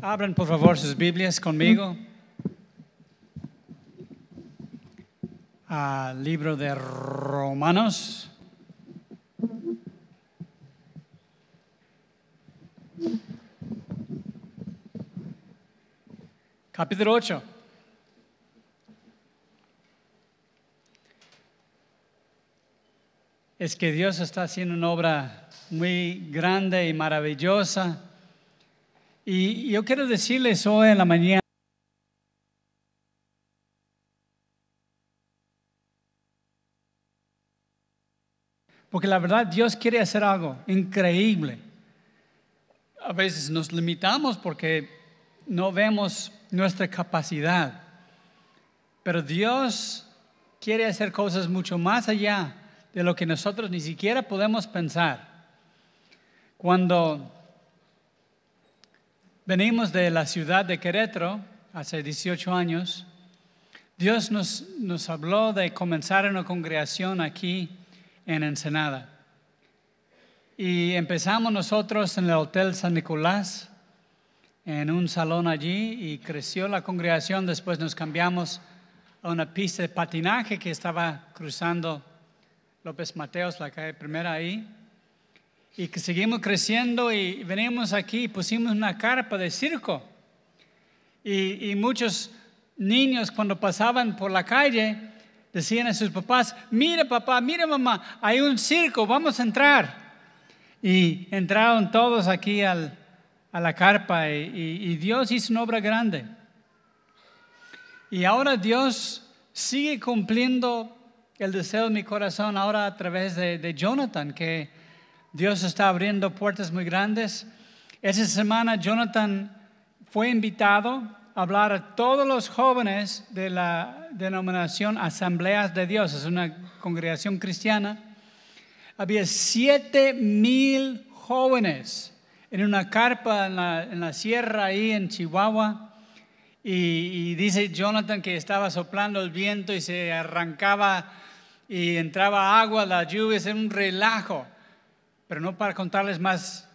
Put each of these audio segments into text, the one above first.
Abran por favor sus Biblias conmigo al libro de Romanos. Capítulo 8. Es que Dios está haciendo una obra muy grande y maravillosa. Y yo quiero decirles hoy en la mañana, porque la verdad Dios quiere hacer algo increíble. A veces nos limitamos porque no vemos nuestra capacidad, pero Dios quiere hacer cosas mucho más allá de lo que nosotros ni siquiera podemos pensar. Cuando venimos de la ciudad de Querétaro hace 18 años, Dios nos, nos habló de comenzar una congregación aquí en Ensenada. Y empezamos nosotros en el Hotel San Nicolás, en un salón allí, y creció la congregación. Después nos cambiamos a una pista de patinaje que estaba cruzando López Mateos, la calle primera ahí. Y que seguimos creciendo y venimos aquí y pusimos una carpa de circo. Y, y muchos niños cuando pasaban por la calle decían a sus papás, mire papá, mire mamá, hay un circo, vamos a entrar. Y entraron todos aquí al, a la carpa y, y, Dios hizo una obra grande. Y ahora Dios sigue cumpliendo el deseo de mi corazón ahora a través de, de Jonathan, que Dios está abriendo puertas muy grandes. Esa semana Jonathan fue invitado a hablar a todos los jóvenes de la denominación Asambleas de Dios, es una congregación cristiana. Había siete mil jóvenes en una carpa en la, sierra ahí en Chihuahua. Y, y dice Jonathan que estaba soplando el viento y se arrancaba y entraba agua, la lluvia, es un relajo. Pero no para contarles más.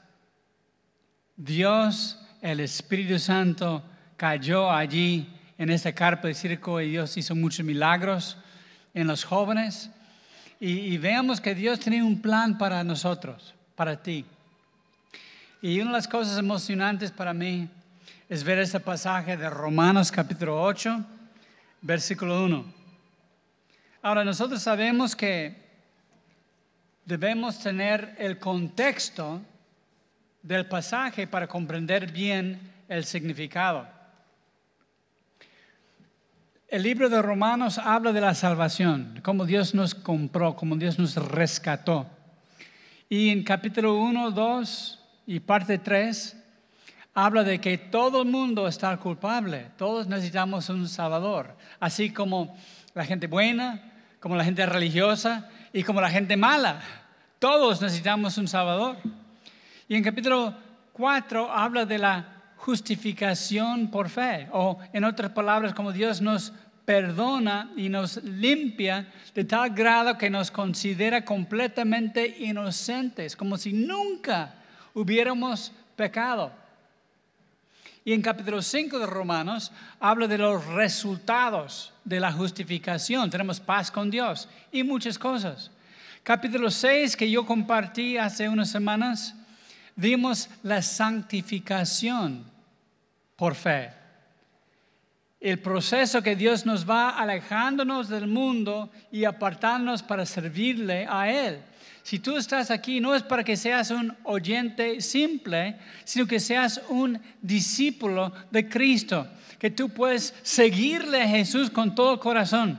Dios, el Espíritu Santo, cayó allí en esta carpa de circo y Dios hizo muchos milagros en los jóvenes. Y, y veamos que Dios tiene un plan para nosotros, para ti. Y una de las cosas emocionantes para mí es ver este pasaje de Romanos capítulo 8, versículo 1. Ahora, nosotros sabemos que debemos tener el contexto del pasaje para comprender bien el significado. El libro de Romanos habla de la salvación, cómo Dios nos compró, cómo Dios nos rescató. Y en capítulo 1, 2 y parte 3 habla de que todo el mundo está culpable, todos necesitamos un salvador, así como la gente buena, como la gente religiosa y como la gente mala. Todos necesitamos un Salvador. Y en capítulo 4 habla de la justificación por fe, o en otras palabras, como Dios nos perdona y nos limpia de tal grado que nos considera completamente inocentes, como si nunca hubiéramos pecado. Y en capítulo 5 de Romanos habla de los resultados de la justificación. Tenemos paz con Dios y muchas cosas. Capítulo 6 que yo compartí hace unas semanas, vimos la santificación por fe. El proceso que Dios nos va alejándonos del mundo y apartándonos para servirle a Él. Si tú estás aquí, no es para que seas un oyente simple, sino que seas un discípulo de Cristo, que tú puedes seguirle a Jesús con todo corazón.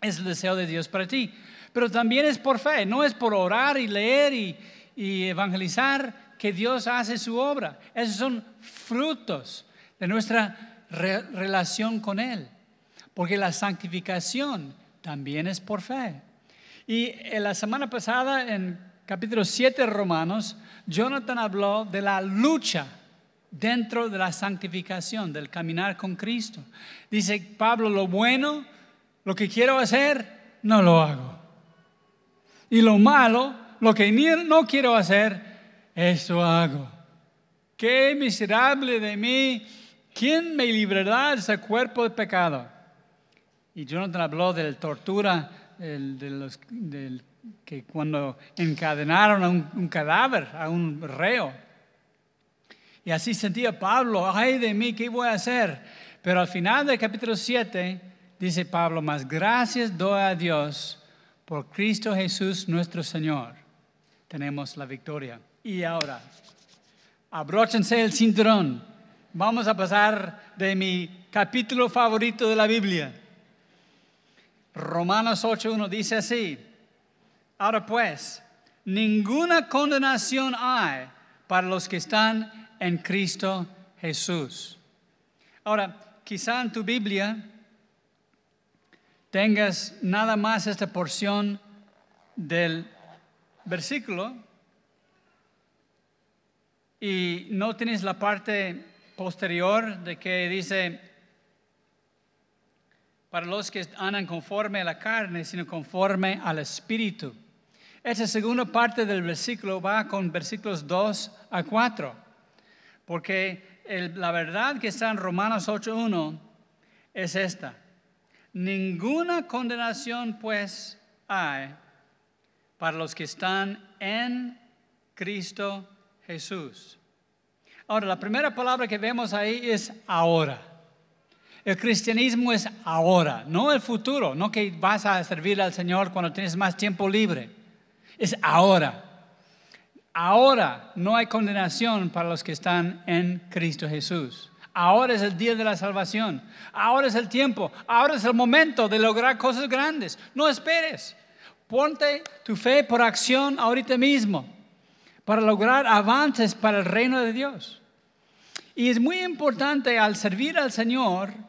Es el deseo de Dios para ti pero también es por fe, no es por orar y leer y, evangelizar que Dios hace su obra. Esos son frutos de nuestra relación con Él, porque la santificación también es por fe. Y en la semana pasada, en capítulo 7 de Romanos, Jonathan habló de la lucha dentro de la santificación, del caminar con Cristo. Dice Pablo, lo bueno, lo que quiero hacer, no lo hago. Y lo malo, lo que no quiero hacer, eso hago. qué miserable de mí, ¿quién me librará de ese cuerpo de pecado? Y Jonathan habló de la tortura de los, que cuando encadenaron a un, un cadáver, a un reo. Y así sentía Pablo, ay de mí, ¿qué voy a hacer? Pero al final del capítulo 7 dice Pablo, más gracias doy a Dios por Cristo Jesús nuestro Señor. Tenemos la victoria. Y ahora, abróchense el cinturón. Vamos a pasar de mi capítulo favorito de la Biblia. Romanos 8.1 dice así. Ahora pues, ninguna condenación hay para los que están en Cristo Jesús. Ahora, quizá en tu Biblia tengas nada más esta porción del versículo y no tienes la parte posterior de que dice, para los que andan conforme a la carne, sino conforme al Espíritu. Esta segunda parte del versículo va con versículos 2 a 4. Porque la verdad que está en Romanos 8.1 es esta. Ninguna condenación pues hay para los que están en Cristo Jesús. Ahora, la primera palabra que vemos ahí es ahora. El cristianismo es ahora, no el futuro, no que vas a servir al Señor cuando tienes más tiempo libre. Es ahora. Ahora no hay condenación para los que están en Cristo Jesús. Ahora es el día de la salvación. Ahora es el tiempo. Ahora es el momento de lograr cosas grandes. No esperes. Ponte tu fe por acción ahorita mismo para lograr avances para el reino de Dios. Y es muy importante al servir al Señor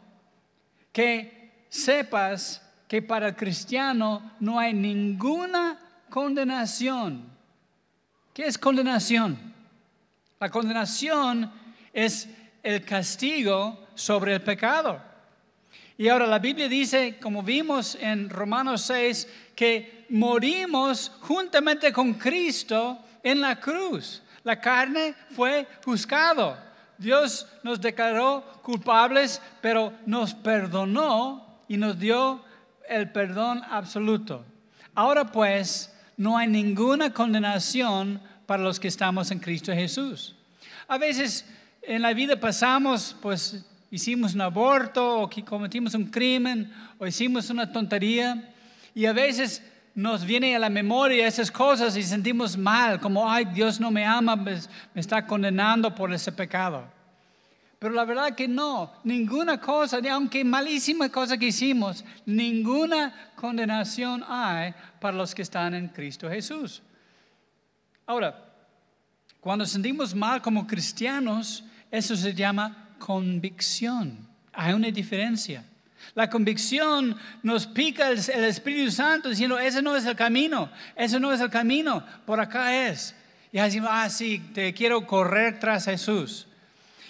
que sepas que para el cristiano no hay ninguna condenación ¿Qué es condenación? La condenación es el castigo sobre el pecado. Y ahora la Biblia dice, como vimos en Romanos 6, que morimos juntamente con Cristo en la cruz. La carne fue juzgado. Dios nos declaró culpables, pero nos perdonó y nos dio el perdón absoluto. Ahora pues, no hay ninguna condenación para los que estamos en Cristo Jesús. A veces en la vida pasamos, pues hicimos un aborto o cometimos un crimen o hicimos una tontería y a veces nos viene a la memoria esas cosas y sentimos mal, como, ay, Dios no me ama, me, está condenando por ese pecado. Pero la verdad que no, ninguna cosa, aunque malísima cosa que hicimos, ninguna condenación hay para los que están en Cristo Jesús. Ahora, cuando sentimos mal como cristianos, eso se llama convicción. Hay una diferencia. La convicción nos pica el, Espíritu Santo diciendo, ese no es el camino, ese no es el camino, por acá es. Y decimos, ah, sí, te quiero correr tras Jesús.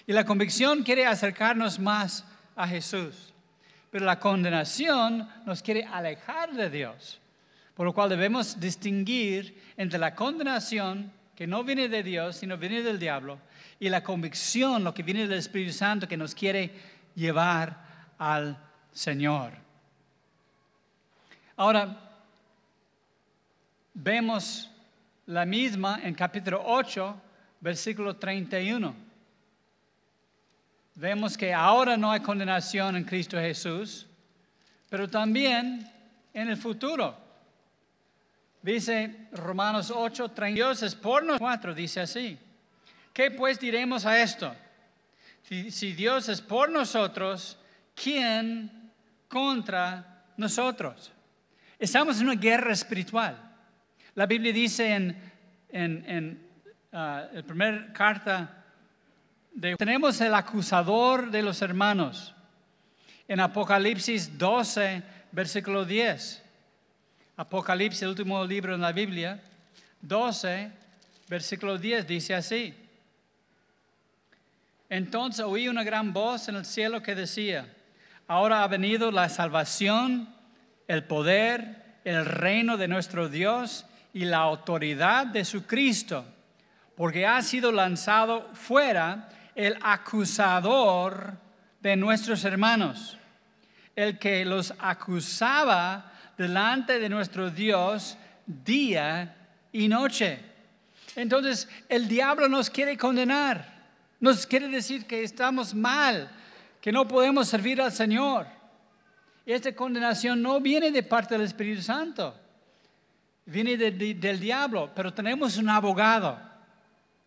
Y la convicción quiere acercarnos más a Jesús. Pero la condenación nos quiere alejar de Dios. Por lo cual debemos distinguir entre la condenación que no viene de Dios, sino viene del diablo, y la convicción, lo que viene del Espíritu Santo, que nos quiere llevar al Señor. Ahora, vemos la misma en capítulo 8, versículo 31 vemos que ahora no hay condenación en Cristo Jesús, pero también en el futuro. Dice Romanos 8, 30, Dios es por nosotros, dice así. ¿Qué pues diremos a esto? Si, si Dios es por nosotros, ¿quién contra nosotros? Estamos en una guerra espiritual. La Biblia dice en, en, en uh, la primera carta tenemos el acusador de los hermanos. En Apocalipsis 12, versículo 10. Apocalipsis, el último libro en la Biblia, 12, versículo 10, dice así. Entonces oí una gran voz en el cielo que decía, ahora ha venido la salvación, el poder, el reino de nuestro Dios y la autoridad de su Cristo porque ha sido lanzado fuera el acusador de nuestros hermanos, el que los acusaba delante de nuestro Dios día y noche. Entonces el diablo nos quiere condenar, nos quiere decir que estamos mal, que no podemos servir al Señor. Esta condenación no viene de parte del Espíritu Santo, viene del diablo, pero tenemos un abogado.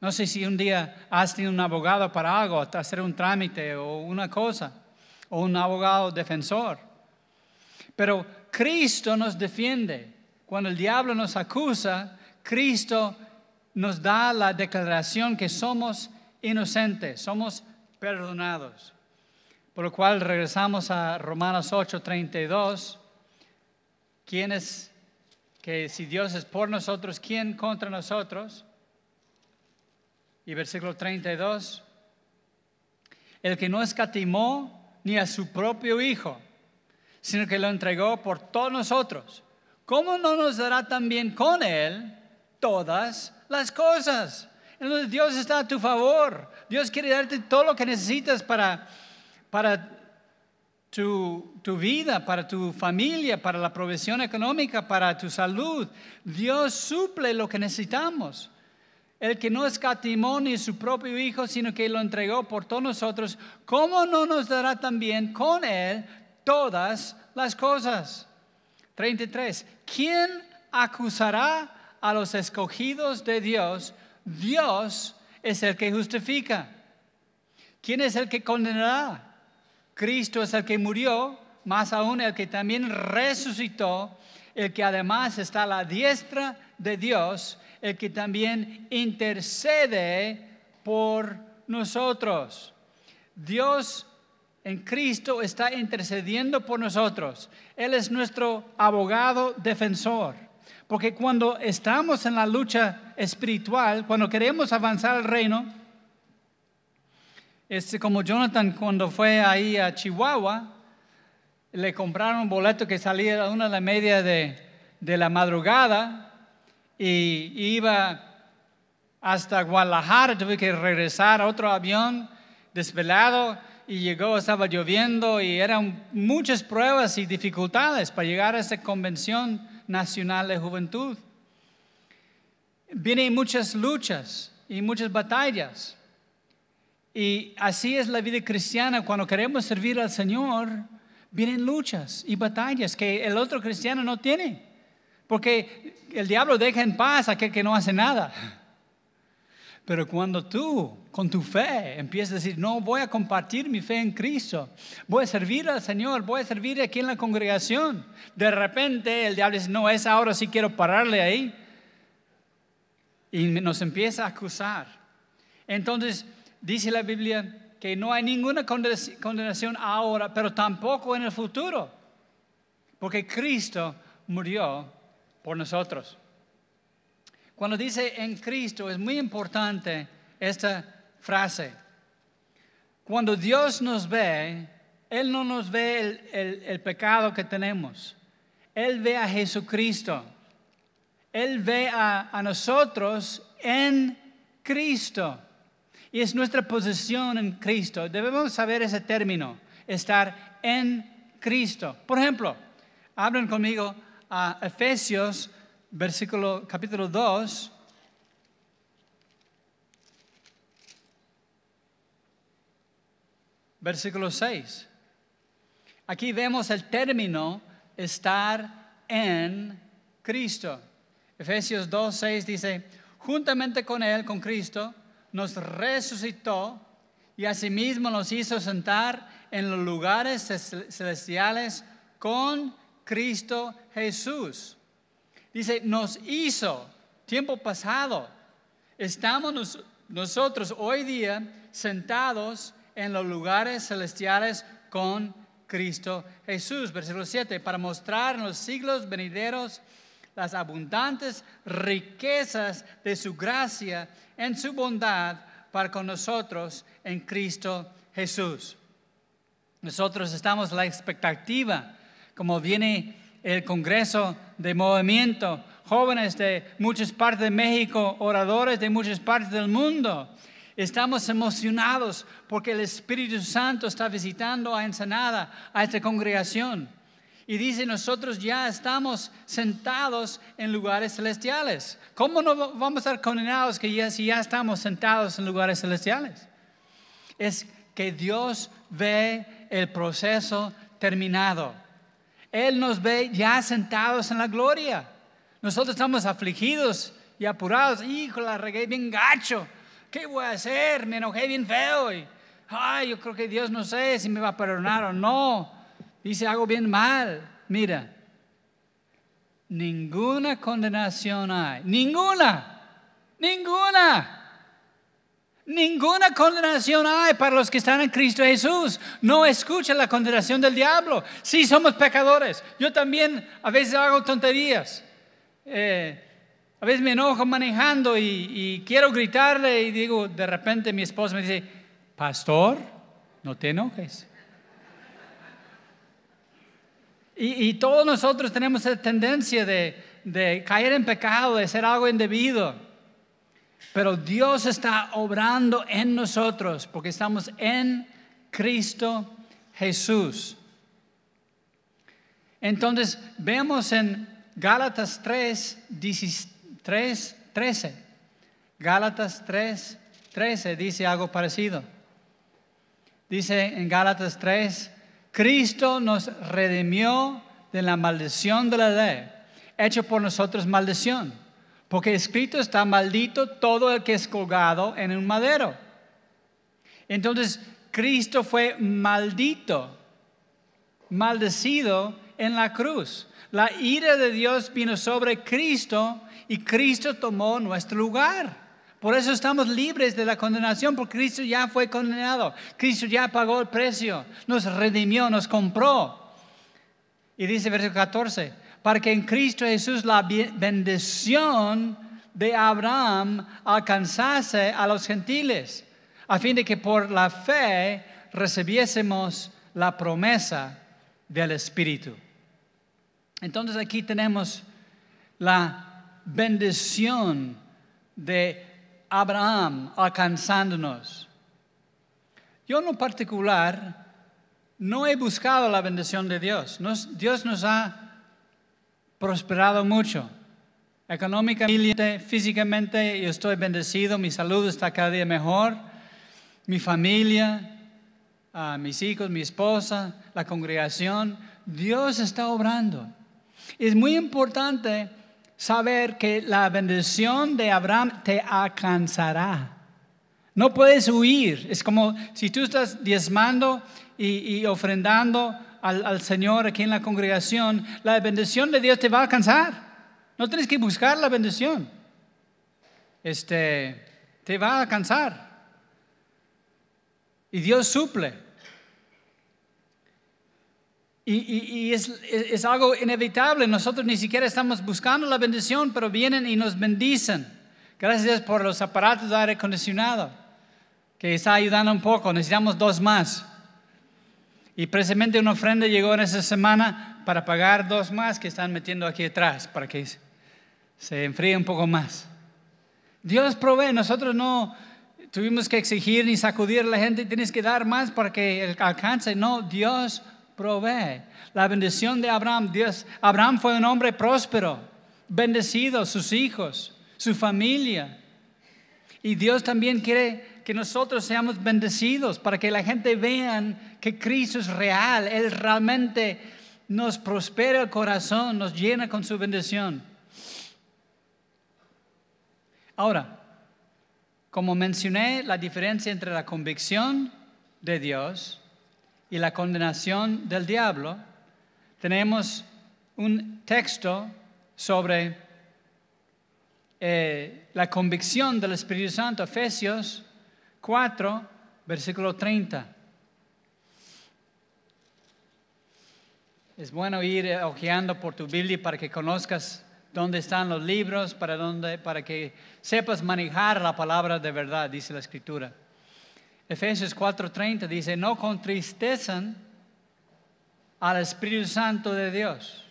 No sé si un día has tenido un abogado para algo, hacer un trámite o una cosa, o un abogado defensor. Pero Cristo nos defiende. Cuando el diablo nos acusa, Cristo nos da la declaración que somos inocentes, somos perdonados. Por lo cual regresamos a Romanos 8:32. ¿Quién es que si Dios es por nosotros, quién contra nosotros? Y versículo 32. El que no escatimó ni a su propio Hijo, sino que lo entregó por todos nosotros. ¿Cómo no nos dará también con Él todas las cosas? Entonces Dios está a tu favor. Dios quiere darte todo lo que necesitas para, para tu, vida, para tu familia, para la provisión económica, para tu salud. Dios suple lo que necesitamos. El que no escatimó ni su propio Hijo, sino que lo entregó por todos nosotros, ¿cómo no nos dará también con Él todas las cosas. 33. ¿Quién acusará a los escogidos de Dios? Dios es el que justifica. ¿Quién es el que condenará? Cristo es el que murió, más aún el que también resucitó, el que además está a la diestra de Dios, el que también intercede por nosotros. Dios en Cristo está intercediendo por nosotros. Él es nuestro abogado defensor. Porque cuando estamos en la lucha espiritual, cuando queremos avanzar al reino, es como Jonathan cuando fue ahí a Chihuahua, le compraron un boleto que salía a una de la media de, de la madrugada y iba hasta Guadalajara, tuve que regresar a otro avión desvelado y llegó, estaba lloviendo y eran muchas pruebas y dificultades para llegar a esa convención nacional de juventud. Vienen muchas luchas y muchas batallas. Y así es la vida cristiana. Cuando queremos servir al Señor, vienen luchas y batallas que el otro cristiano no tiene. Porque el diablo deja en paz a aquel que no hace nada. Pero cuando tú, con tu fe, empiezas a decir, no, voy a compartir mi fe en Cristo, voy a servir al Señor, voy a servir aquí en la congregación, de repente el diablo dice, no, es ahora sí quiero pararle ahí. Y nos empieza a acusar. Entonces, dice la Biblia que no hay ninguna condenación ahora, pero tampoco en el futuro, porque Cristo murió por nosotros. Cuando dice en Cristo es muy importante esta frase. Cuando Dios nos ve, Él no nos ve el, pecado que tenemos. Él ve a Jesucristo. Él ve a, nosotros en Cristo. Y es nuestra posición en Cristo. Debemos saber ese término, estar en Cristo. Por ejemplo, hablen conmigo a Efesios versículo, capítulo 2, versículo 6. Aquí vemos el término estar en Cristo. Efesios 2, 6 dice, juntamente con Él, con Cristo, nos resucitó y asimismo nos hizo sentar en los lugares celestiales con Cristo Jesús Dice, nos hizo, tiempo pasado. Estamos nosotros hoy día sentados en los lugares celestiales con Cristo Jesús. Versículo 7, para mostrar en los siglos venideros las abundantes riquezas de su gracia en su bondad para con nosotros en Cristo Jesús. Nosotros estamos la expectativa, como viene el Congreso de Movimiento, jóvenes de muchas partes de México, oradores de muchas partes del mundo. Estamos emocionados porque el Espíritu Santo está visitando a Ensenada, a esta congregación. Y dice, nosotros ya estamos sentados en lugares celestiales. ¿Cómo no vamos a estar condenados que ya, si ya estamos sentados en lugares celestiales? Es que Dios ve el proceso terminado. Él nos ve ya sentados en la gloria. Nosotros estamos afligidos y apurados. Hijo, la regué bien gacho. ¿Qué voy a hacer? Me enojé bien feo. Y, ay, yo creo que Dios no sé si me va a perdonar o no dice algo bien mal. Mira, ninguna condenación hay. Ninguna. Ninguna. Ninguna condenación hay para los que están en Cristo Jesús. No escucha la condenación del diablo. Sí, somos pecadores. Yo también a veces hago tonterías. Eh, a veces me enojo manejando y, y, quiero gritarle y digo, de repente mi esposa me dice, pastor, no te enojes. Y, todos nosotros tenemos esa tendencia de, caer en pecado, de hacer algo indebido. Pero Dios está obrando en nosotros porque estamos en Cristo Jesús. Entonces, vemos en Gálatas 3, 13. Gálatas 3, 13 dice algo parecido. Dice en Gálatas 3, Cristo nos redimió de la maldición de la ley, hecho por nosotros maldición, porque escrito está maldito todo el que es colgado en un madero. Entonces, Cristo fue maldito, maldecido en la cruz. La ira de Dios vino sobre Cristo y Cristo tomó nuestro lugar. Por eso estamos libres de la condenación, porque Cristo ya fue condenado. Cristo ya pagó el precio, nos redimió, nos compró. Y dice versículo 14, para que en Cristo Jesús la bendición de Abraham alcanzase a los gentiles, a fin de que por la fe recibiésemos la promesa del Espíritu. Entonces aquí tenemos la bendición de Abraham alcanzándonos. Yo en particular no he buscado la bendición de Dios. Dios nos ha prosperado mucho. Económicamente, físicamente, yo estoy bendecido, mi salud está cada día mejor, mi familia, mis hijos, mi esposa, la congregación. Dios está obrando. Es muy importante saber que la bendición de Abraham te alcanzará. No puedes huir. Es como si tú estás diezmando y, ofrendando al, Señor aquí en la congregación, la bendición de Dios te va a alcanzar. No tienes que buscar la bendición. Este, te va a alcanzar. Y Dios suple. Y, es, algo inevitable. Nosotros ni siquiera estamos buscando la bendición, pero vienen y nos bendicen. Gracias por los aparatos de aire acondicionado, que está ayudando un poco. Necesitamos dos más. Y precisamente una ofrenda llegó en esa semana para pagar dos más que están metiendo aquí atrás, para que se enfríe un poco más. Dios provee, nosotros no tuvimos que exigir ni sacudir a la gente, tienes que dar más para que alcance. No, Dios provee. La bendición de Abraham, Dios, Abraham fue un hombre próspero, bendecido, sus hijos, su familia. Y Dios también quiere que nosotros seamos bendecidos para que la gente vean que Cristo es real, Él realmente nos prospera el corazón, nos llena con su bendición. Ahora, como mencioné, la diferencia entre la convicción de Dios y la condenación del diablo, tenemos un texto sobre eh, la convicción del Espíritu Santo, Efesios 4, versículo 30. Es bueno ir ojeando por tu Biblia para que conozcas dónde están los libros, para, dónde, para que sepas manejar la palabra de verdad, dice la Escritura. Efesios 4:30 dice, no contristezan al Espíritu Santo de Dios,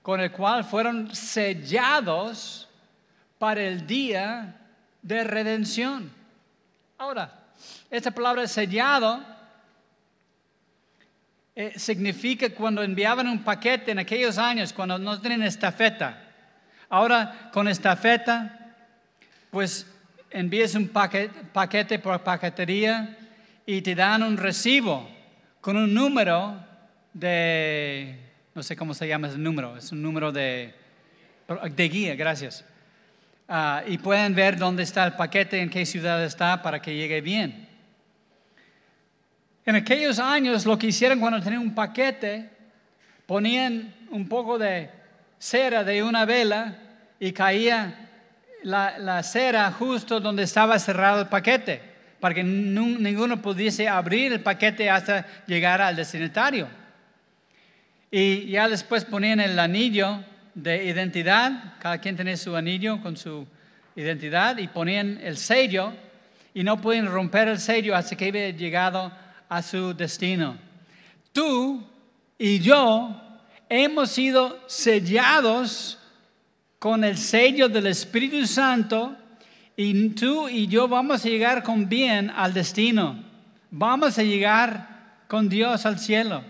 con el cual fueron sellados para el día de redención. Ahora, esta palabra sellado eh, significa cuando enviaban un paquete en aquellos años, cuando no tienen estafeta. Ahora, con estafeta, pues envías un paquete, paquete por paquetería y te dan un recibo con un número de, no sé cómo se llama ese número, es un número de, de guía, gracias. Ah, y pueden ver dónde está el paquete, en qué ciudad está para que llegue bien. En aquellos años lo que hicieron cuando tenían un paquete, ponían un poco de cera de una vela y caía la, la cera justo donde estaba cerrado el paquete, para que ninguno pudiese abrir el paquete hasta llegar al destinatario. Y ya después ponían el anillo de identidad, cada quien tenía su anillo con su identidad y ponían el sello y no pueden romper el sello hasta que había llegado a su destino. Tú y yo hemos sido sellados con el sello del Espíritu Santo y tú y yo vamos a llegar con bien al destino. Vamos a llegar con Dios al cielo.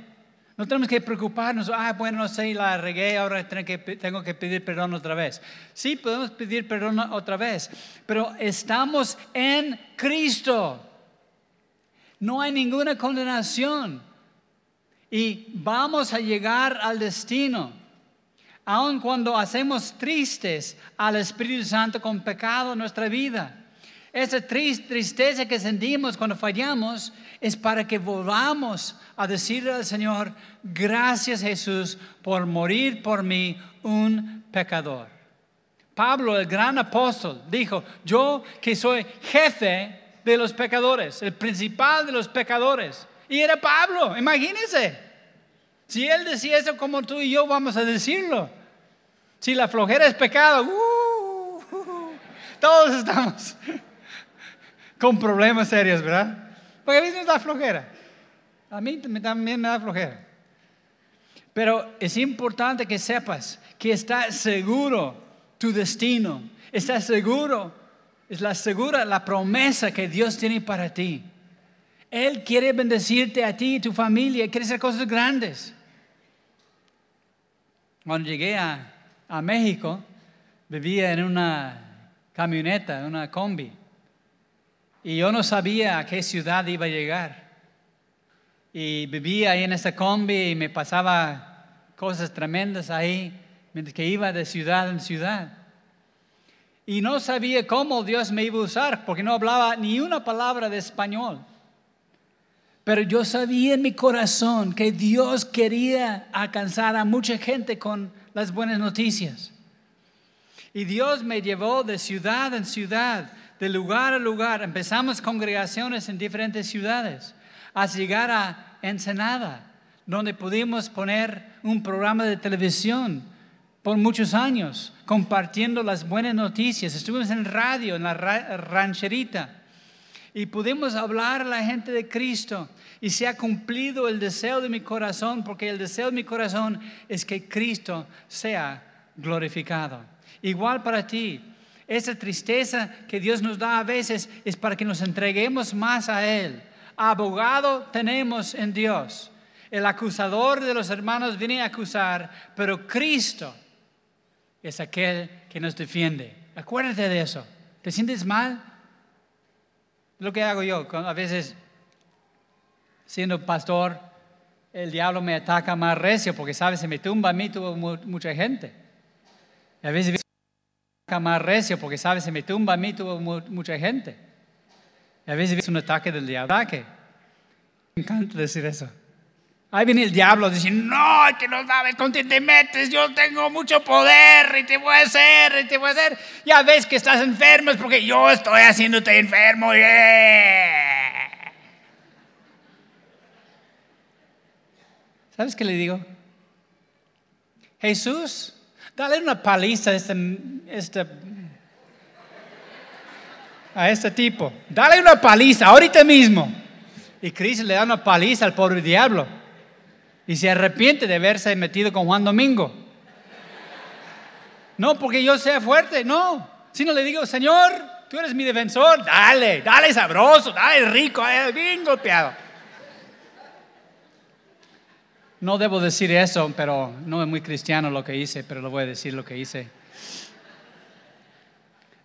No tenemos que preocuparnos, ah, bueno, no sé, la regué, ahora tengo que, tengo que pedir perdón otra vez. Sí, podemos pedir perdón otra vez, pero estamos en Cristo. No hay ninguna condenación y vamos a llegar al destino. Aun cuando hacemos tristes al Espíritu Santo con pecado en nuestra vida. Esa tristeza que sentimos cuando fallamos es para que volvamos a decirle al Señor, gracias Jesús por morir por mí, un pecador. Pablo, el gran apóstol, dijo, yo que soy jefe de los pecadores, el principal de los pecadores. Y era Pablo, imagínense. Si él decía eso como tú y yo vamos a decirlo. Si la flojera es pecado, uh, todos estamos con problemas serios, ¿verdad? Porque a mí me da flojera. A mí también me da flojera. Pero es importante que sepas que está seguro tu destino. Está seguro, es la segura la promesa que Dios tiene para ti. Él quiere bendecirte a ti y tu familia, quiere hacer cosas grandes. Cuando llegué a, a México, vivía en una camioneta, en una combi. Y yo no sabía a qué ciudad iba a llegar. Y vivía ahí en esa combi y me pasaba cosas tremendas ahí, mientras que iba de ciudad en ciudad. Y no sabía cómo Dios me iba a usar, porque no hablaba ni una palabra de español. Pero yo sabía en mi corazón que Dios quería alcanzar a mucha gente con las buenas noticias. Y Dios me llevó de ciudad en ciudad de lugar a lugar. Empezamos congregaciones en diferentes ciudades, hasta llegar a Ensenada, donde pudimos poner un programa de televisión por muchos años, compartiendo las buenas noticias. Estuvimos en radio, en la rancherita, y pudimos hablar a la gente de Cristo. Y se ha cumplido el deseo de mi corazón, porque el deseo de mi corazón es que Cristo sea glorificado. Igual para ti, esa tristeza que Dios nos da a veces es para que nos entreguemos más a Él. Abogado tenemos en Dios. El acusador de los hermanos viene a acusar, pero Cristo es aquel que nos defiende. Acuérdate de eso. ¿Te sientes mal? Lo que hago yo, a veces siendo pastor, el diablo me ataca más recio porque, ¿sabes? Se me tumba a mí, tuvo mucha gente. a veces más recio porque, ¿sabes? Se me tumba a mí, tuvo mucha gente. Y a veces es un ataque del diablo. Me encanta decir eso. Ahí viene el diablo diciendo, no, que no sabes con quién te metes, yo tengo mucho poder y te voy a hacer, y te voy a hacer. Ya ves que estás enfermo es porque yo estoy haciéndote enfermo. ¿Sabes qué le digo? Jesús Dale una paliza a este, este, a este tipo. Dale una paliza ahorita mismo. Y Cristo le da una paliza al pobre diablo. Y se arrepiente de haberse metido con Juan Domingo. No porque yo sea fuerte, no. Sino le digo, Señor, tú eres mi defensor, dale, dale sabroso, dale rico, bien golpeado. No debo decir eso, pero no es muy cristiano lo que hice, pero lo voy a decir lo que hice.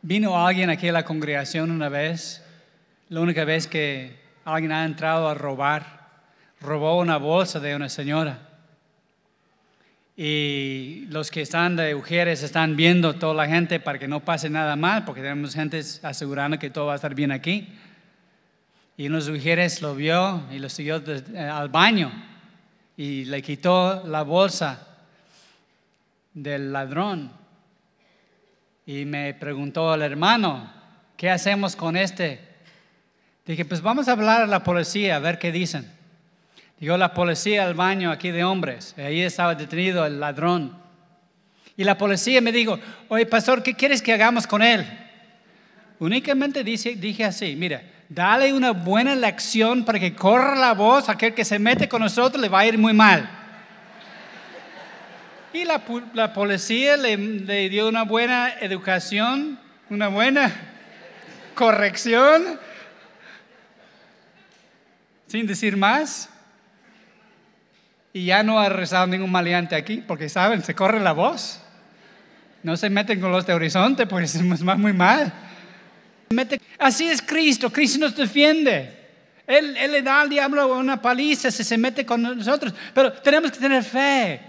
Vino alguien aquí a la congregación una vez, la única vez que alguien ha entrado a robar, robó una bolsa de una señora. Y los que están de mujeres están viendo toda la gente para que no pase nada mal, porque tenemos gente asegurando que todo va a estar bien aquí. Y uno de los mujeres lo vio y lo siguió eh, al baño y le quitó la bolsa del ladrón. Y me preguntó al hermano, ¿qué hacemos con este? Dije, pues vamos a hablar a la policía a ver qué dicen. Llegó la policía al baño aquí de hombres. ahí estaba detenido el ladrón. Y la policía me dijo, oye, pastor, ¿qué quieres que hagamos con él? Únicamente dije así, mira, dale una buena lección para que corra la voz, aquel que se mete con nosotros le va a ir muy mal. Y la, policía le, dio una buena educación, una buena corrección, sin decir más. Y ya no ha rezado ningún maleante aquí, porque saben, se corre la voz. No se meten con los de horizonte, porque es muy mal. Así es Cristo, Cristo nos defiende. Él, él, le da al diablo una paliza si se mete con nosotros, pero tenemos que tener fe.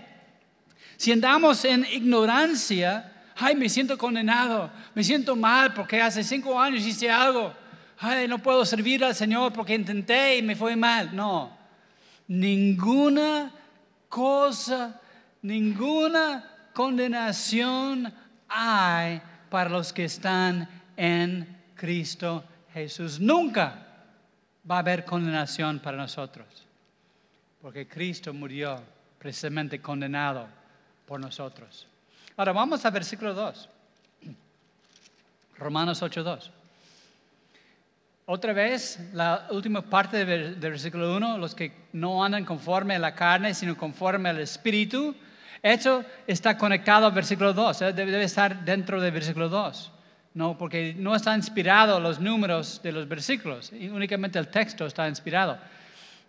Si andamos en ignorancia, ay, me siento condenado, me siento mal porque hace cinco años hice algo, ay, no puedo servir al Señor porque intenté y me fue mal. No, ninguna cosa, ninguna condenación hay para los que están en Cristo Jesús. Nunca va a haber condenación para nosotros, porque Cristo murió precisamente condenado por nosotros. Ahora vamos a versículo 2. Romanos 8.2. Otra vez, la última parte del, versículo 1, los que no andan conforme a la carne, sino conforme al Espíritu, eso está conectado al versículo 2, ¿eh? debe, estar dentro del versículo 2. No, porque no está inspirado los números de los versículos, únicamente el texto está inspirado.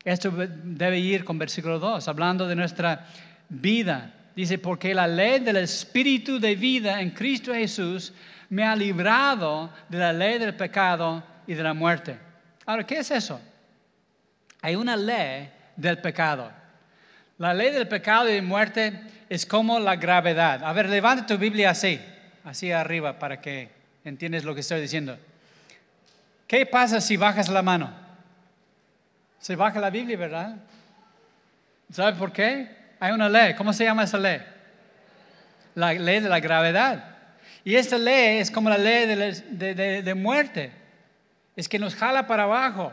Esto debe ir con versículo 2, hablando de nuestra vida. Dice, porque la ley del Espíritu de vida en Cristo Jesús me ha librado de la ley del pecado y de la muerte. Ahora, ¿qué es eso? Hay una ley del pecado. La ley del pecado y muerte es como la gravedad. A ver, levanta tu Biblia así, así arriba para que entiendas lo que estoy diciendo. ¿Qué pasa si bajas la mano? Se baja la Biblia, ¿verdad? ¿Sabe por qué? Hay una ley. ¿Cómo se llama esa ley? La ley de la gravedad. Y esta ley es como la ley de, de muerte es que nos jala para abajo.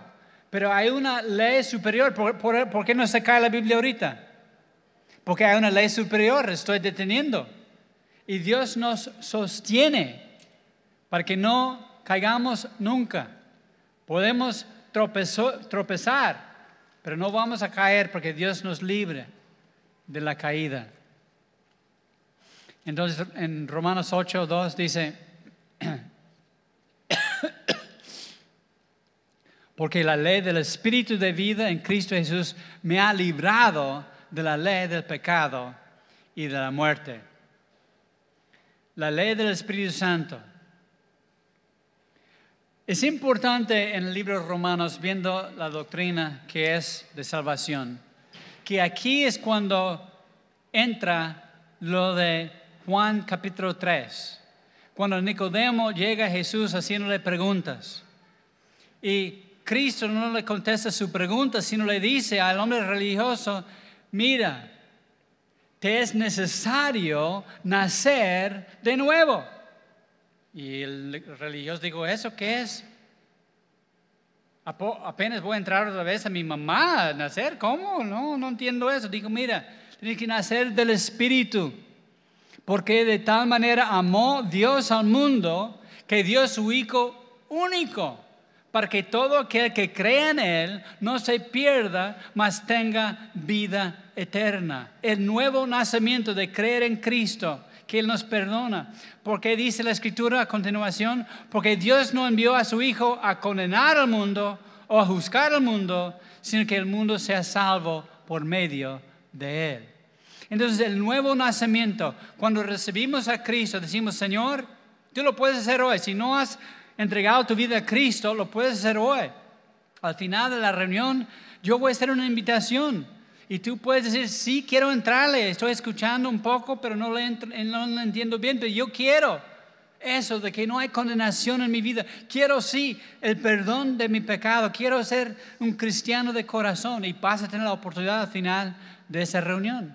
Pero hay una ley superior. ¿Por, qué no se cae la Biblia ahorita? Porque hay una ley superior, estoy deteniendo. Y Dios nos sostiene para que no caigamos nunca. Podemos tropezar, pero no vamos a caer porque Dios nos libre de la caída. Entonces en Romanos 8, 2 dice, porque la ley del Espíritu de vida en Cristo Jesús me ha librado de la ley del pecado y de la muerte. La ley del Espíritu Santo. Es importante en el libro de Romanos, viendo la doctrina que es de salvación, que aquí es cuando entra lo de Juan capítulo 3, cuando Nicodemo llega a Jesús haciéndole preguntas. Y Cristo no le contesta su pregunta, sino le dice al hombre religioso, mira, te es necesario nacer de nuevo. Y el religioso dijo, ¿eso qué es? Apenas voy a entrar otra vez a mi mamá a nacer, ¿cómo? No, no entiendo eso. Digo, mira, tienes que nacer del Espíritu, porque de tal manera amó Dios al mundo que dio su Hijo único para que todo aquel que crea en Él no se pierda, mas tenga vida eterna. El nuevo nacimiento de creer en Cristo, que Él nos perdona. Porque dice la escritura a continuación, porque Dios no envió a su Hijo a condenar al mundo o a juzgar al mundo, sino que el mundo sea salvo por medio de Él. Entonces el nuevo nacimiento, cuando recibimos a Cristo, decimos, Señor, tú lo puedes hacer hoy. Si no has entregado tu vida a Cristo, lo puedes hacer hoy. Al final de la reunión, yo voy a hacer una invitación. Y tú puedes decir, sí, quiero entrarle, estoy escuchando un poco, pero no lo, entiendo bien, pero yo quiero eso de que no hay condenación en mi vida. Quiero sí el perdón de mi pecado. Quiero ser un cristiano de corazón y vas a tener la oportunidad al final de esa reunión.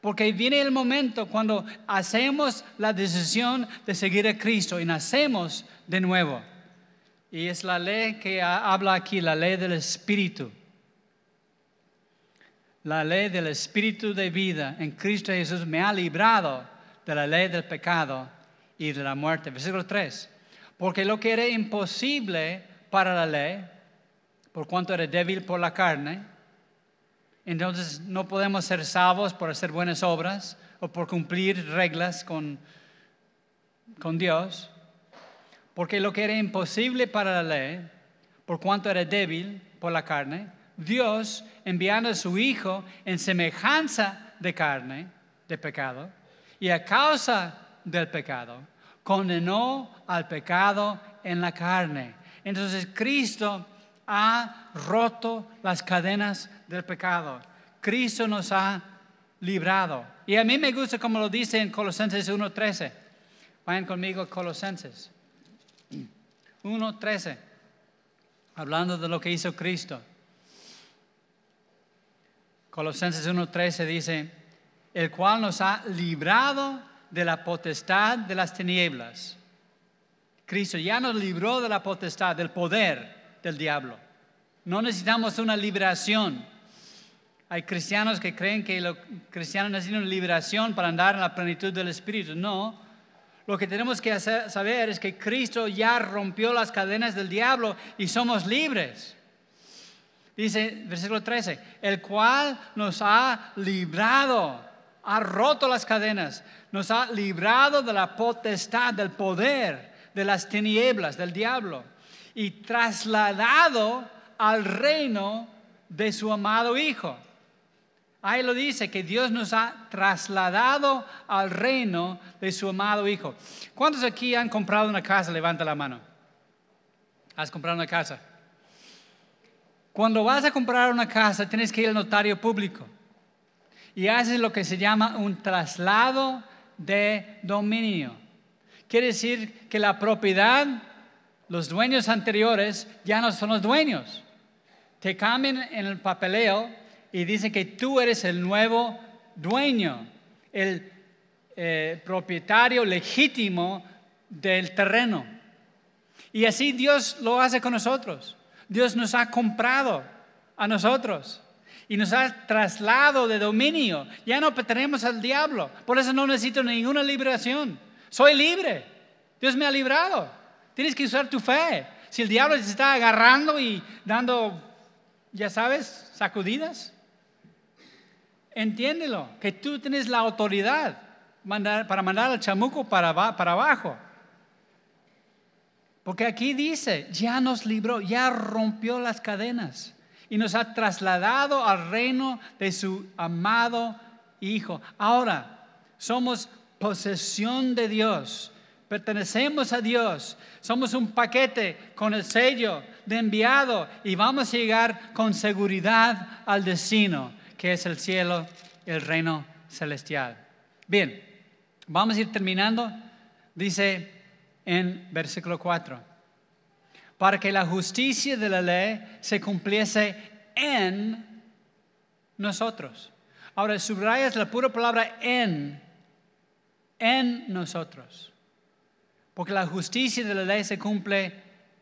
Porque viene el momento cuando hacemos la decisión de seguir a Cristo y nacemos de nuevo. Y es la ley que habla aquí, la ley del Espíritu. La ley del Espíritu de vida en Cristo Jesús me ha librado de la ley del pecado y de la muerte. Versículo 3. Porque lo que era imposible para la ley, por cuanto era débil por la carne, entonces no podemos ser salvos por hacer buenas obras o por cumplir reglas con, con Dios. Porque lo que era imposible para la ley, por cuanto era débil por la carne, Dios enviando a su Hijo en semejanza de carne, de pecado, y a causa del pecado, condenó al pecado en la carne. Entonces Cristo ha roto las cadenas del pecado. Cristo nos ha librado. Y a mí me gusta como lo dice en Colosenses 1.13. Vayan conmigo Colosenses. 1.13, hablando de lo que hizo Cristo. Colosenses 1.13 dice, el cual nos ha librado de la potestad de las tinieblas. Cristo ya nos libró de la potestad, del poder del diablo. No necesitamos una liberación. Hay cristianos que creen que los cristianos necesitan una liberación para andar en la plenitud del Espíritu. No, lo que tenemos que saber es que Cristo ya rompió las cadenas del diablo y somos libres. Dice versículo 13, el cual nos ha librado, ha roto las cadenas, nos ha librado de la potestad, del poder, de las tinieblas, del diablo, y trasladado al reino de su amado Hijo. Ahí lo dice, que Dios nos ha trasladado al reino de su amado Hijo. ¿Cuántos aquí han comprado una casa? Levanta la mano. ¿Has comprado una casa? Cuando vas a comprar una casa, tienes que ir al notario público y haces lo que se llama un traslado de dominio. Quiere decir que la propiedad, los dueños anteriores ya no son los dueños. Te cambian en el papeleo y dice que tú eres el nuevo dueño, el eh, propietario legítimo del terreno. Y así Dios lo hace con nosotros. Dios nos ha comprado a nosotros y nos ha trasladado de dominio. Ya no pertenecemos al diablo. Por eso no necesito ninguna liberación. Soy libre. Dios me ha librado. Tienes que usar tu fe. Si el diablo te está agarrando y dando, ya sabes, sacudidas, Entiéndelo, que tú tienes la autoridad para mandar al chamuco para, para abajo. Porque aquí dice, ya nos libró, ya rompió las cadenas y nos ha trasladado al reino de su amado Hijo. Ahora, somos posesión de Dios, pertenecemos a Dios, somos un paquete con el sello de enviado y vamos a llegar con seguridad al destino que es el cielo, el reino celestial. Bien, vamos a ir terminando. Dice en versículo 4, para que la justicia de la ley se cumpliese en nosotros. Ahora, subrayas la pura palabra en, en nosotros. Porque la justicia de la ley se cumple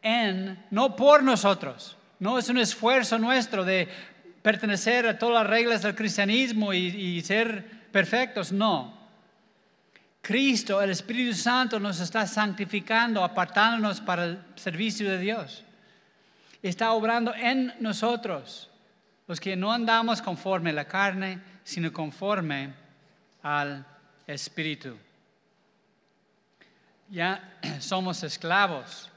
en, no por nosotros. No es un esfuerzo nuestro de pertenecer a todas las reglas del cristianismo y, ser perfectos, no. Cristo, el Espíritu Santo nos está santificando, apartándonos para el servicio de Dios. Está obrando en nosotros, los que no andamos conforme a la carne, sino conforme al Espíritu. ya somos esclavos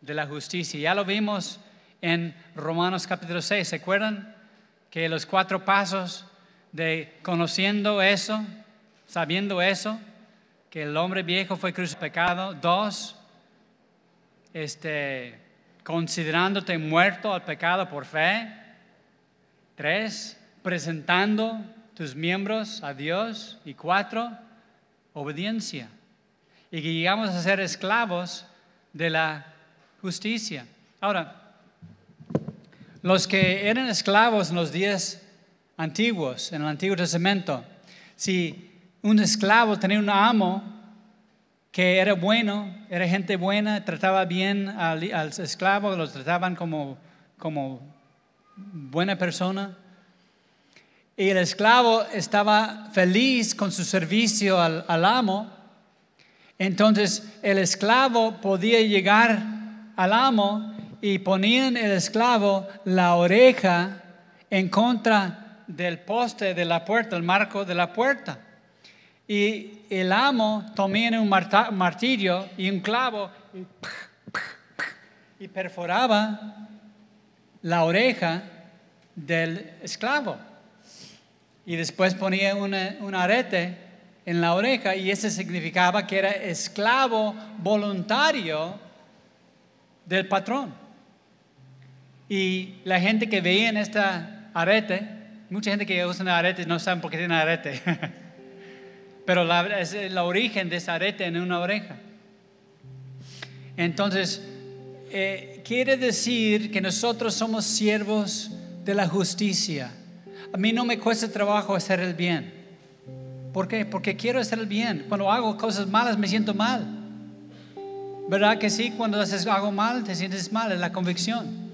de la justicia. Ya lo vimos en Romanos capítulo 6. ¿Se acuerdan? Que los cuatro pasos de conociendo eso, sabiendo eso, que el hombre viejo fue crucificado. Dos, este, considerándote muerto al pecado por fe. Tres, presentando tus miembros a Dios. Y cuatro, obediencia. Y que llegamos a ser esclavos de la justicia. Ahora, los que eran esclavos en los días antiguos, en el Antiguo Testamento, si un esclavo tenía un amo que era bueno, era gente buena, trataba bien al, esclavo, lo trataban como, como buena persona. Y el esclavo estaba feliz con su servicio al, al amo. Entonces el esclavo podía llegar al amo y ponían el esclavo la oreja en contra del poste de la puerta, el marco de la puerta. Y el amo tomaba un martillo y un clavo y, perforaba la oreja del esclavo. Y después ponía un arete en la oreja y eso significaba que era esclavo voluntario del patrón. Y la gente que veía en esta arete, mucha gente que usa arete no sabe por qué tiene arete, pero es el origen de esa arete en una oreja. Entonces, eh, quiere decir que nosotros somos siervos de la justicia. A mí no me cuesta trabajo hacer el bien. ¿Por qué? Porque quiero hacer el bien. Cuando hago cosas malas me siento mal. ¿Verdad que sí? Cuando haces algo mal te sientes mal, es la convicción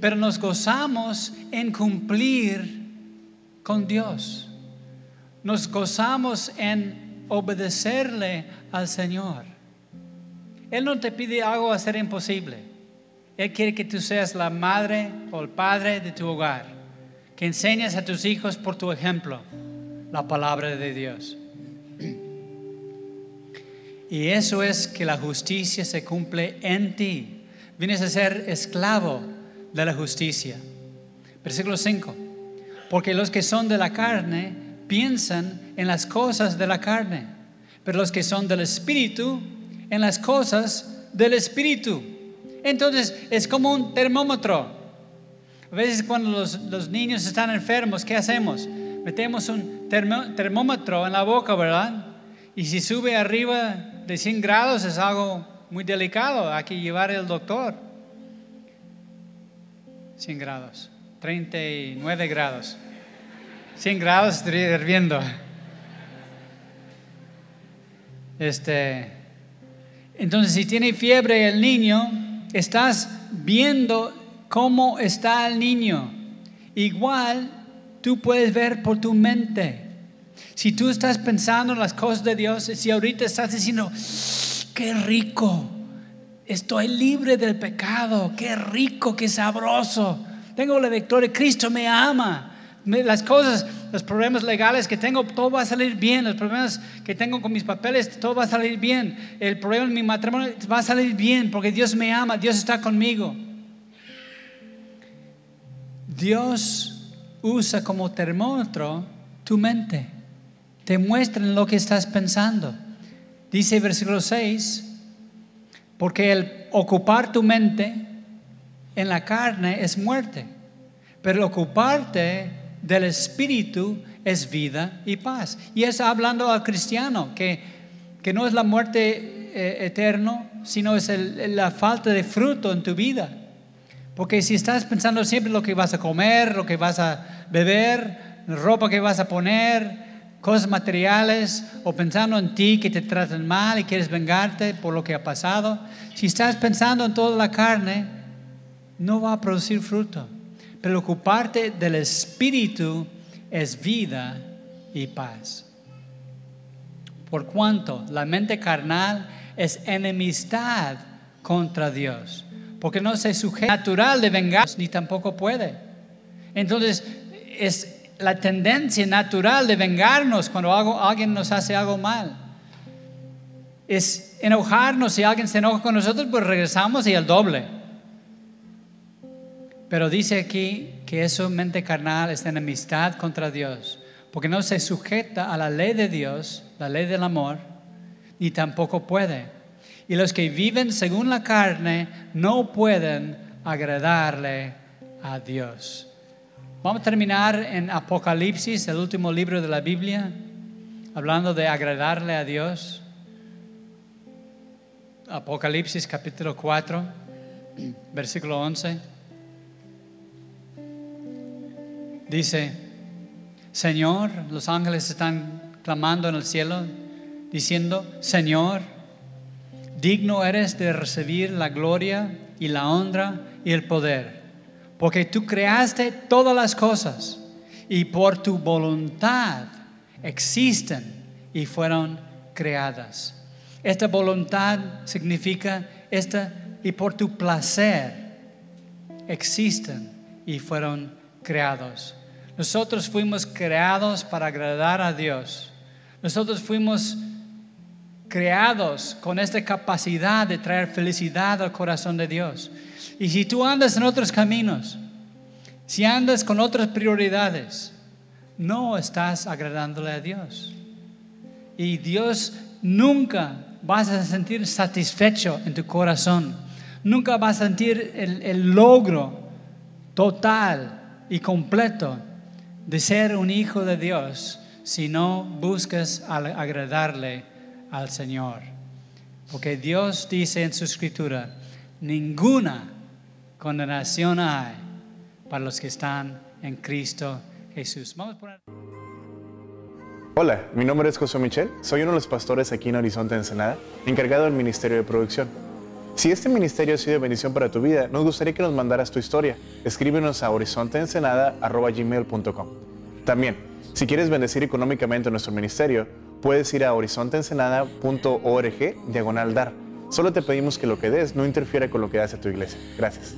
pero nos gozamos en cumplir con Dios. Nos gozamos en obedecerle al Señor. Él no te pide algo a ser imposible. Él quiere que tú seas la madre o el padre de tu hogar, que enseñes a tus hijos por tu ejemplo la palabra de Dios. Y eso es que la justicia se cumple en ti. Vienes a ser esclavo de la justicia. Versículo 5. Porque los que son de la carne piensan en las cosas de la carne, pero los que son del Espíritu en las cosas del Espíritu. Entonces es como un termómetro. A veces cuando los, niños están enfermos, ¿qué hacemos? Metemos un termómetro en la boca, ¿verdad? Y si sube arriba de 100 grados es algo muy delicado, hay que llevar al doctor. 100 grados, 39 grados. 100 grados hirviendo. Este, entonces, si tiene fiebre el niño, estás viendo cómo está el niño. Igual tú puedes ver por tu mente. Si tú estás pensando en las cosas de Dios, si ahorita estás diciendo, qué rico, Estoy libre del pecado. Qué rico, qué sabroso. Tengo la victoria. Cristo me ama. Las cosas, los problemas legales que tengo, todo va a salir bien. Los problemas que tengo con mis papeles, todo va a salir bien. El problema en mi matrimonio va a salir bien porque Dios me ama. Dios está conmigo. Dios usa como termómetro tu mente. Te muestra lo que estás pensando. Dice versículo 6 porque el ocupar tu mente en la carne es muerte, pero el ocuparte del espíritu es vida y paz. Y es hablando al cristiano, que, que no es la muerte eh, eterna, sino es la falta de fruto en tu vida. Porque si estás pensando siempre lo que vas a comer, lo que vas a beber, ropa que vas a poner, cosas materiales o pensando en ti que te tratan mal y quieres vengarte por lo que ha pasado, si estás pensando en toda la carne, no va a producir fruto. Pero ocuparte del espíritu es vida y paz. Por cuanto la mente carnal es enemistad contra Dios, porque no se sujeta natural de vengar ni tampoco puede. Entonces, es la tendencia natural de vengarnos cuando alguien nos hace algo mal. es enojarnos. Si alguien se enoja con nosotros, pues regresamos y el doble. Pero dice aquí que su mente carnal es enemistad contra Dios, porque no se sujeta a la ley de Dios, la ley del amor, ni tampoco puede. Y los que viven según la carne no pueden agradarle a Dios. Vamos a terminar en Apocalipsis, el último libro de la Biblia, hablando de agradarle a Dios. Apocalipsis capítulo 4, versículo 11. Dice, Señor, los ángeles están clamando en el cielo, diciendo, Señor, digno eres de recibir la gloria y la honra y el poder, porque tú creaste todas las cosas y por tu voluntad existen y fueron creadas. Esta voluntad significa esta y por tu placer existen y fueron creados. Nosotros fuimos creados para agradar a Dios. Nosotros fuimos creados con esta capacidad de traer felicidad al corazón de Dios. Y si tú andas en otros caminos, si andas con otras prioridades, no estás agradándole a Dios. Y Dios nunca vas a sentir satisfecho en tu corazón. Nunca vas a sentir el, el logro total y completo de ser un hijo de Dios si no buscas agradarle al Señor. Porque Dios dice en su escritura, ninguna condenación hay para los que están en Cristo Jesús. Hola, mi nombre es José Michel, soy uno de los pastores aquí en Horizonte Ensenada, encargado del Ministerio de Producción. Si este ministerio ha sido de bendición para tu vida, nos gustaría que nos mandaras tu historia. Escríbenos a horizonteensenada.gmail.com También, si quieres bendecir económicamente nuestro ministerio, puedes ir a horizonteensenada.org diagonal dar. Solo te pedimos que lo que des no interfiera con lo que hace tu iglesia. Gracias.